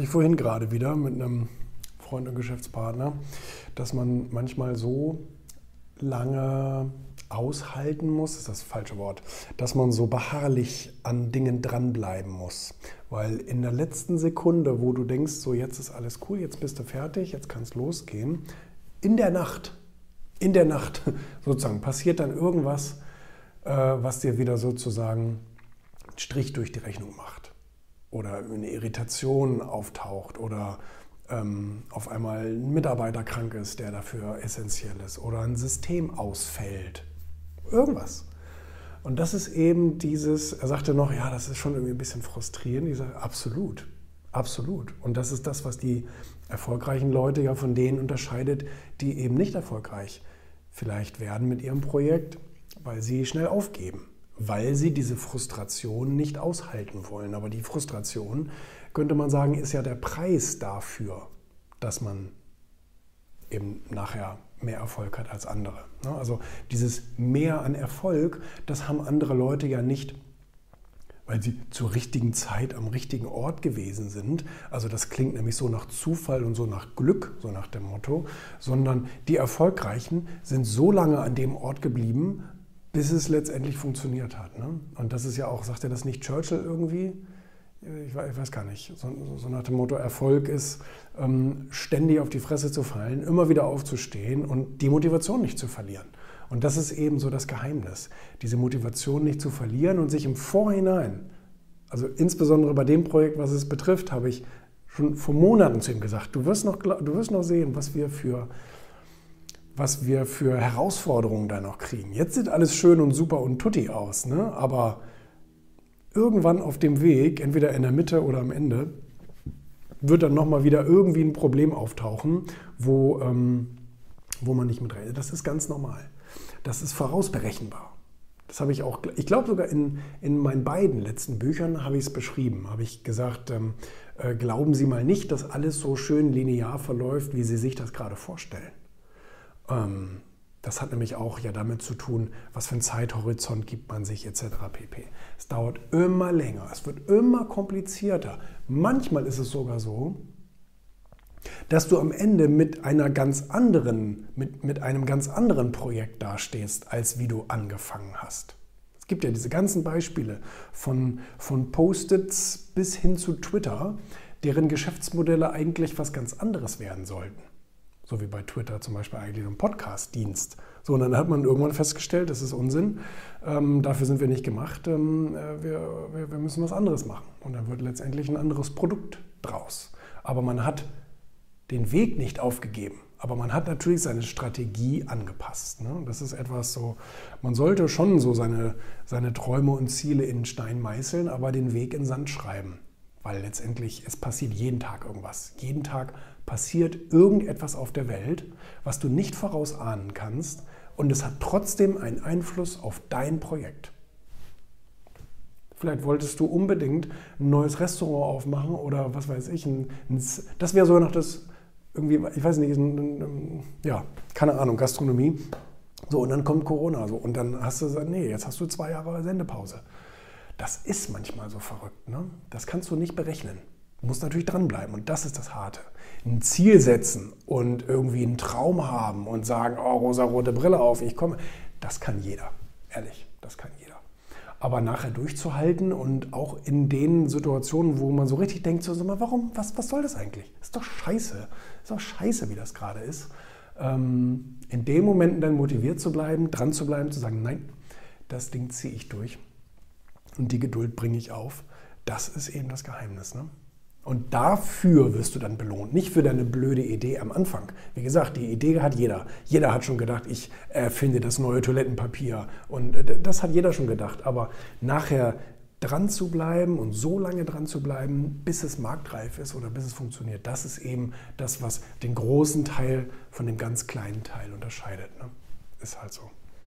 Ich vorhin gerade wieder mit einem Freund und Geschäftspartner, dass man manchmal so lange aushalten muss, ist das falsche Wort, dass man so beharrlich an Dingen dranbleiben muss. Weil in der letzten Sekunde, wo du denkst, so jetzt ist alles cool, jetzt bist du fertig, jetzt kann es losgehen, in der Nacht, in der Nacht sozusagen passiert dann irgendwas, äh, was dir wieder sozusagen Strich durch die Rechnung macht oder eine Irritation auftaucht oder ähm, auf einmal ein Mitarbeiter krank ist, der dafür essentiell ist oder ein System ausfällt. Irgendwas. Und das ist eben dieses, er sagte noch, ja, das ist schon irgendwie ein bisschen frustrierend. Ich sage, absolut, absolut. Und das ist das, was die erfolgreichen Leute ja von denen unterscheidet, die eben nicht erfolgreich vielleicht werden mit ihrem Projekt, weil sie schnell aufgeben weil sie diese Frustration nicht aushalten wollen. Aber die Frustration, könnte man sagen, ist ja der Preis dafür, dass man eben nachher mehr Erfolg hat als andere. Ne? Also dieses Mehr an Erfolg, das haben andere Leute ja nicht, weil sie zur richtigen Zeit am richtigen Ort gewesen sind. Also das klingt nämlich so nach Zufall und so nach Glück, so nach dem Motto, sondern die Erfolgreichen sind so lange an dem Ort geblieben, bis es letztendlich funktioniert hat. Ne? Und das ist ja auch, sagt er das nicht Churchill irgendwie? Ich weiß, ich weiß gar nicht. So, so, nach dem Motto, Erfolg ist, ähm, ständig auf die Fresse zu fallen, immer wieder aufzustehen und die Motivation nicht zu verlieren. Und das ist eben so das Geheimnis, diese Motivation nicht zu verlieren und sich im Vorhinein, also insbesondere bei dem Projekt, was es betrifft, habe ich schon vor Monaten zu ihm gesagt, du wirst noch, du wirst noch sehen, was wir für was wir für Herausforderungen da noch kriegen. Jetzt sieht alles schön und super und tutti aus, ne? aber irgendwann auf dem Weg, entweder in der Mitte oder am Ende, wird dann nochmal wieder irgendwie ein Problem auftauchen, wo, ähm, wo man nicht mit rechnet. Das ist ganz normal. Das ist vorausberechenbar. Das habe ich auch, ich glaube sogar in, in meinen beiden letzten Büchern habe ich es beschrieben, habe ich gesagt, ähm, äh, glauben Sie mal nicht, dass alles so schön linear verläuft, wie Sie sich das gerade vorstellen. Ähm, das hat nämlich auch ja damit zu tun, was für einen Zeithorizont gibt man sich etc. pp. Es dauert immer länger, es wird immer komplizierter. Manchmal ist es sogar so, dass du am Ende mit einer ganz anderen, mit, mit einem ganz anderen Projekt dastehst, als wie du angefangen hast. Es gibt ja diese ganzen Beispiele von, von Post-its bis hin zu Twitter, deren Geschäftsmodelle eigentlich was ganz anderes werden sollten so wie bei Twitter zum Beispiel eigentlich so ein Podcast-Dienst. So, und dann hat man irgendwann festgestellt, das ist Unsinn, ähm, dafür sind wir nicht gemacht, ähm, äh, wir, wir, wir, müssen was anderes machen. Und dann wird letztendlich ein anderes Produkt draus. Aber man hat den Weg nicht aufgegeben. Aber man hat natürlich seine Strategie angepasst. Ne? Das ist etwas so, man sollte schon so seine, seine Träume und Ziele in Stein meißeln, aber den Weg in Sand schreiben. Weil letztendlich, es passiert jeden Tag irgendwas. Jeden Tag passiert irgendetwas auf der Welt, was du nicht vorausahnen kannst und es hat trotzdem einen Einfluss auf dein Projekt. Vielleicht wolltest du unbedingt ein neues Restaurant aufmachen oder was weiß ich. Ein, ein, das wäre so noch das, irgendwie, ich weiß nicht, ein, ja, keine Ahnung, Gastronomie. So, und dann kommt Corona so und dann hast du gesagt, nee, jetzt hast du zwei Jahre Sendepause. Das ist manchmal so verrückt. Ne? Das kannst du nicht berechnen. Du musst natürlich dranbleiben und das ist das Harte. Ein Ziel setzen und irgendwie einen Traum haben und sagen, oh, rosa-rote Brille auf, ich komme, das kann jeder. Ehrlich, das kann jeder. Aber nachher durchzuhalten und auch in den Situationen, wo man so richtig denkt, so, mal, warum, was, was soll das eigentlich? Ist doch scheiße. Ist doch scheiße, wie das gerade ist. Ähm, in den Momenten dann motiviert zu bleiben, dran zu bleiben, zu sagen, nein, das Ding ziehe ich durch und die Geduld bringe ich auf. Das ist eben das Geheimnis. Ne? Und dafür wirst du dann belohnt, nicht für deine blöde Idee am Anfang. Wie gesagt, die Idee hat jeder. Jeder hat schon gedacht, ich erfinde das neue Toilettenpapier. Und das hat jeder schon gedacht. Aber nachher dran zu bleiben und so lange dran zu bleiben, bis es marktreif ist oder bis es funktioniert, das ist eben das, was den großen Teil von dem ganz kleinen Teil unterscheidet. Ne? Ist halt so.